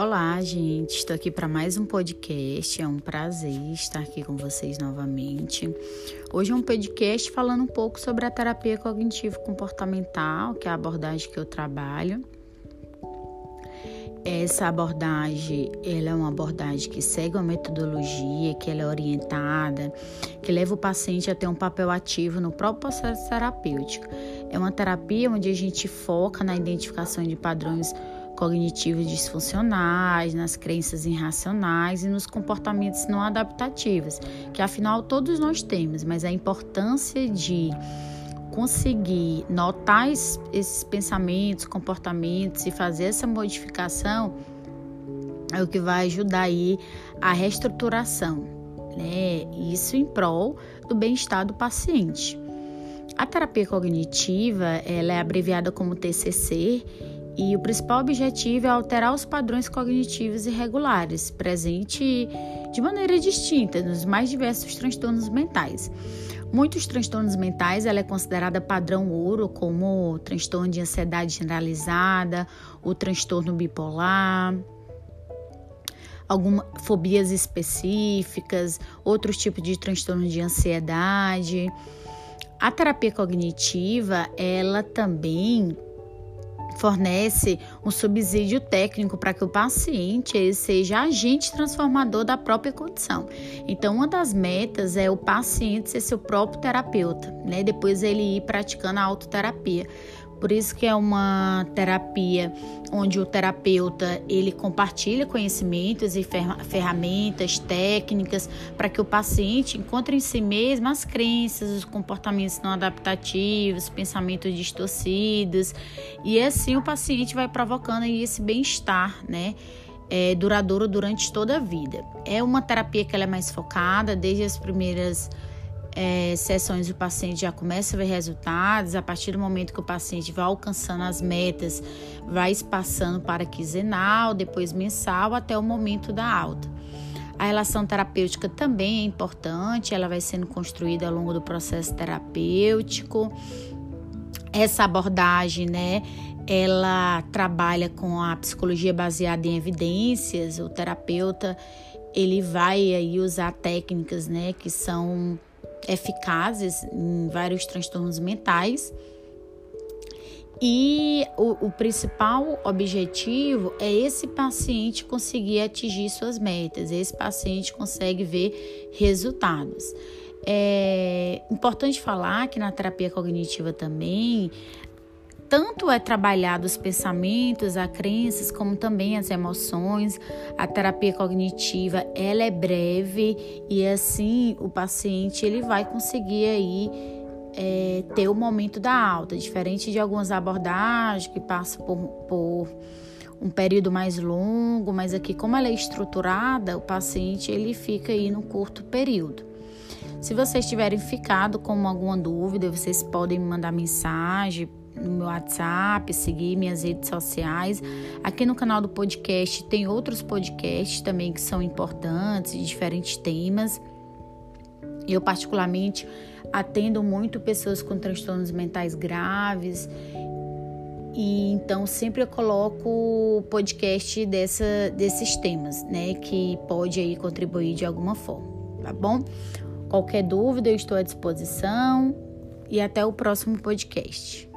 Olá, gente. Estou aqui para mais um podcast. É um prazer estar aqui com vocês novamente. Hoje é um podcast falando um pouco sobre a terapia cognitivo comportamental, que é a abordagem que eu trabalho. Essa abordagem, ela é uma abordagem que segue uma metodologia, que ela é orientada, que leva o paciente a ter um papel ativo no próprio processo terapêutico. É uma terapia onde a gente foca na identificação de padrões cognitivos disfuncionais, nas crenças irracionais e nos comportamentos não adaptativos, que afinal todos nós temos, mas a importância de conseguir notar esses pensamentos, comportamentos e fazer essa modificação é o que vai ajudar aí a reestruturação, né? Isso em prol do bem-estar do paciente. A terapia cognitiva, ela é abreviada como TCC e o principal objetivo é alterar os padrões cognitivos irregulares, presente de maneira distinta nos mais diversos transtornos mentais. Muitos transtornos mentais ela é considerada padrão ouro, como o transtorno de ansiedade generalizada, o transtorno bipolar, algumas fobias específicas, outros tipos de transtorno de ansiedade. A terapia cognitiva, ela também fornece um subsídio técnico para que o paciente seja agente transformador da própria condição. Então, uma das metas é o paciente ser seu próprio terapeuta, né? Depois ele ir praticando a autoterapia. Por isso que é uma terapia onde o terapeuta ele compartilha conhecimentos e ferramentas, técnicas para que o paciente encontre em si mesmo as crenças, os comportamentos não adaptativos, pensamentos distorcidos e assim o paciente vai provocando esse bem-estar, né? É, duradouro durante toda a vida. É uma terapia que ela é mais focada desde as primeiras é, sessões o paciente já começa a ver resultados, a partir do momento que o paciente vai alcançando as metas, vai passando para quinzenal, depois mensal, até o momento da alta. A relação terapêutica também é importante, ela vai sendo construída ao longo do processo terapêutico. Essa abordagem, né, ela trabalha com a psicologia baseada em evidências. O terapeuta, ele vai aí usar técnicas, né, que são eficazes em vários transtornos mentais. E o, o, principal objetivo é esse paciente conseguir atingir suas metas, esse paciente consegue ver resultados. É importante falar que na terapia cognitiva também tanto é trabalhado os pensamentos, as crenças, como também as emoções. A terapia cognitiva ela é breve e assim o paciente ele vai conseguir aí é, ter o momento da alta, diferente de algumas abordagens que passam por, por um período mais longo, mas aqui como ela é estruturada, o paciente ele fica aí no curto período. Se vocês tiverem ficado com alguma dúvida, vocês podem me mandar mensagem no meu WhatsApp, seguir minhas redes sociais. Aqui no canal do podcast tem outros podcasts também que são importantes, de diferentes temas. Eu, particularmente, atendo muito pessoas com transtornos mentais graves. E então sempre eu coloco podcast dessa, desses temas, né? Que pode aí contribuir de alguma forma, tá bom? Qualquer dúvida, eu estou à disposição e até o próximo podcast.